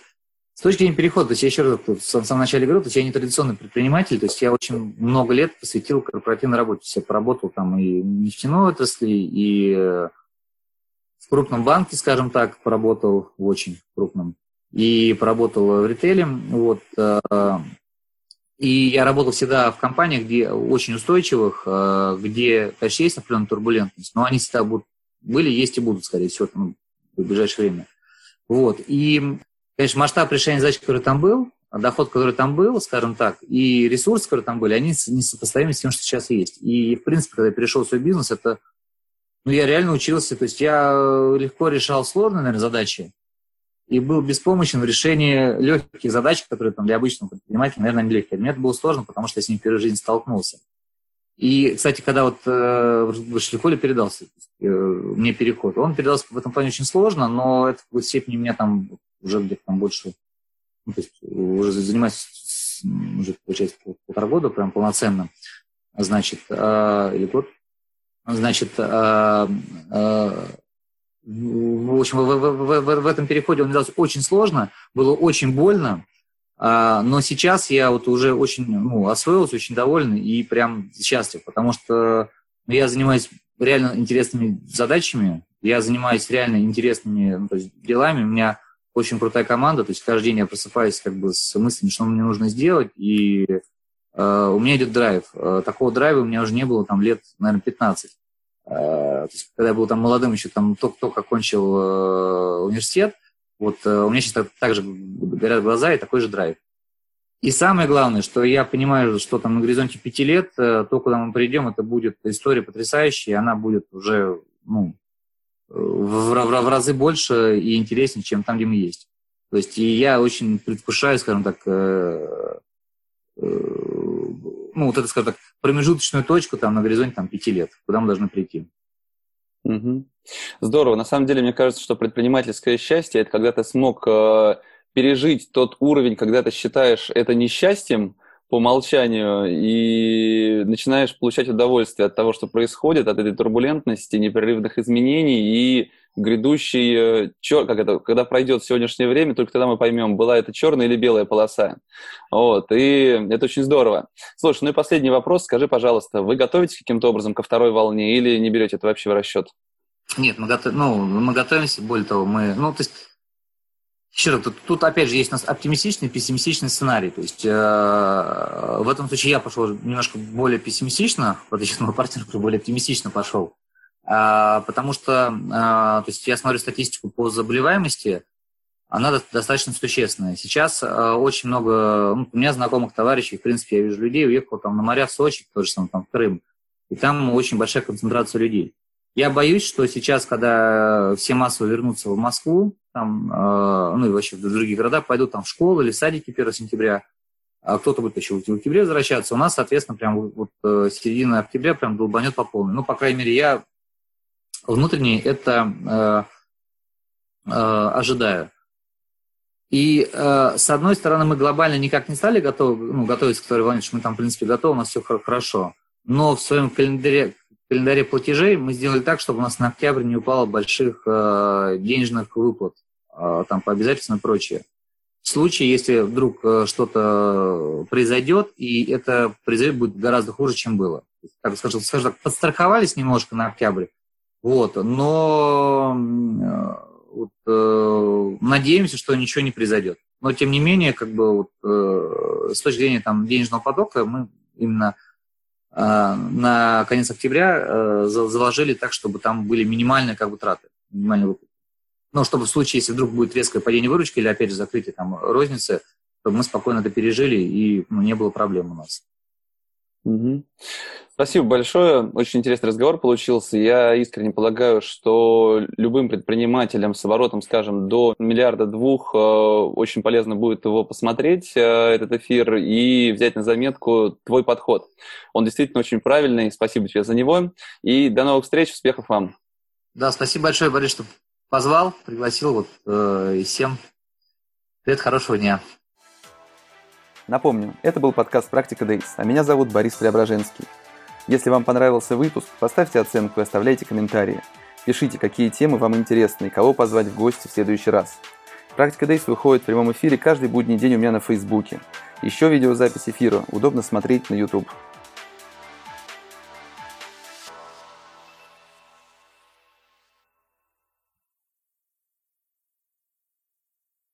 С точки зрения перехода, то есть я еще раз в самом начале говорил, то есть я не традиционный предприниматель, то есть я очень много лет посвятил корпоративной работе. То я поработал там и в нефтяной отрасли, и в крупном банке, скажем так, поработал в очень крупном, и поработал в ритейле. Вот. Э, и я работал всегда в компаниях, где очень устойчивых, э, где, конечно, есть определенная турбулентность, но они всегда будут, были, есть и будут, скорее всего, там, в ближайшее время. Вот. И конечно, масштаб решения задач, который там был, доход, который там был, скажем так, и ресурсы, которые там были, они несопоставимы с тем, что сейчас есть. И, в принципе, когда я перешел в свой бизнес, это, ну, я реально учился, то есть я легко решал сложные, наверное, задачи, и был беспомощен в решении легких задач, которые там для обычного предпринимателя, наверное, не легкие. Мне это было сложно, потому что я с ним первую жизнь столкнулся. И, кстати, когда вот э, в Шлихоле передался э, мне переход, он передался в этом плане очень сложно, но это в какой-то степени меня там уже где-то там больше, ну, то есть уже занимаюсь уже, получается, полтора года прям полноценно, значит, э, или год, значит, э, э, в общем, в, в, в, в этом переходе он дался очень сложно, было очень больно, а, но сейчас я вот уже очень ну, освоился, очень доволен и прям счастлив, потому что ну, я занимаюсь реально интересными задачами, я занимаюсь реально интересными ну, есть делами, у меня очень крутая команда, то есть каждый день я просыпаюсь как бы с мыслями, что мне нужно сделать, и э, у меня идет драйв. Э, такого драйва у меня уже не было там лет, наверное, 15. Э, когда я был там молодым еще, там только-только окончил э, университет, вот э, у меня сейчас так, так же горят глаза и такой же драйв. И самое главное, что я понимаю, что там на горизонте пяти лет, то, куда мы придем, это будет история потрясающая, и она будет уже, ну, в, в, в разы больше и интереснее, чем там, где мы есть. То есть и я очень предвкушаю, скажем так, ну, вот это, скажем так, промежуточную точку там на горизонте там, пяти лет, куда мы должны прийти. Угу. Здорово. На самом деле, мне кажется, что предпринимательское счастье – это когда ты смог э, пережить тот уровень, когда ты считаешь это несчастьем, по умолчанию и начинаешь получать удовольствие от того, что происходит, от этой турбулентности, непрерывных изменений и грядущий, э, чер... как это, когда пройдет сегодняшнее время, только тогда мы поймем, была это черная или белая полоса. Вот, и это очень здорово. Слушай, ну и последний вопрос. Скажи, пожалуйста, вы готовитесь каким-то образом ко второй волне или не берете это вообще в расчет? Нет, мы, готов... ну, мы готовимся, более того, мы, ну, то есть еще раз, тут, тут опять же есть у нас оптимистичный и пессимистичный сценарий. То есть э, в этом случае я пошел немножко более пессимистично, в отличие от моего партнера, который более оптимистично пошел. Э, потому что э, то есть я смотрю статистику по заболеваемости, она достаточно существенная. Сейчас э, очень много, ну, у меня знакомых товарищей, в принципе, я вижу людей, уехал там на моря в Сочи, тоже самое там в Крым, и там очень большая концентрация людей. Я боюсь, что сейчас, когда все массово вернутся в Москву, там, ну и вообще в другие города, пойдут там в школы или садики 1 сентября, а кто-то будет еще в октябре возвращаться. У нас, соответственно, прям вот э, середина октября прям долбанет по полной. Ну, по крайней мере, я внутренне это э, э, ожидаю. И э, с одной стороны, мы глобально никак не стали готовы, ну, готовиться к второй что мы там, в принципе, готовы, у нас все хорошо. Но в своем календаре, календаре платежей мы сделали так, чтобы у нас на октябрь не упало больших э, денежных выплат, э, там по обязательствам и прочее. В случае, если вдруг э, что-то произойдет, и это произойдет будет гораздо хуже, чем было. Так скажем, скажем так, подстраховались немножко на октябрь, вот, но э, вот, э, надеемся, что ничего не произойдет. Но тем не менее, как бы вот, э, с точки зрения там, денежного потока, мы именно Э, на конец октября э, заложили так, чтобы там были минимальные как бы траты, минимальные выплаты. Но чтобы в случае, если вдруг будет резкое падение выручки или опять же закрытие там розницы, чтобы мы спокойно это пережили и ну, не было проблем у нас. Угу. Спасибо большое. Очень интересный разговор получился. Я искренне полагаю, что любым предпринимателям с оборотом, скажем, до миллиарда двух э, очень полезно будет его посмотреть, э, этот эфир, и взять на заметку твой подход. Он действительно очень правильный. Спасибо тебе за него. И до новых встреч. Успехов вам. Да, спасибо большое, Борис, что позвал, пригласил. Вот, э, и всем привет, хорошего дня. Напомню, это был подкаст «Практика Days», а меня зовут Борис Преображенский. Если вам понравился выпуск, поставьте оценку и оставляйте комментарии. Пишите, какие темы вам интересны и кого позвать в гости в следующий раз. Практика Дейс выходит в прямом эфире каждый будний день у меня на Фейсбуке. Еще видеозапись эфира удобно смотреть на YouTube.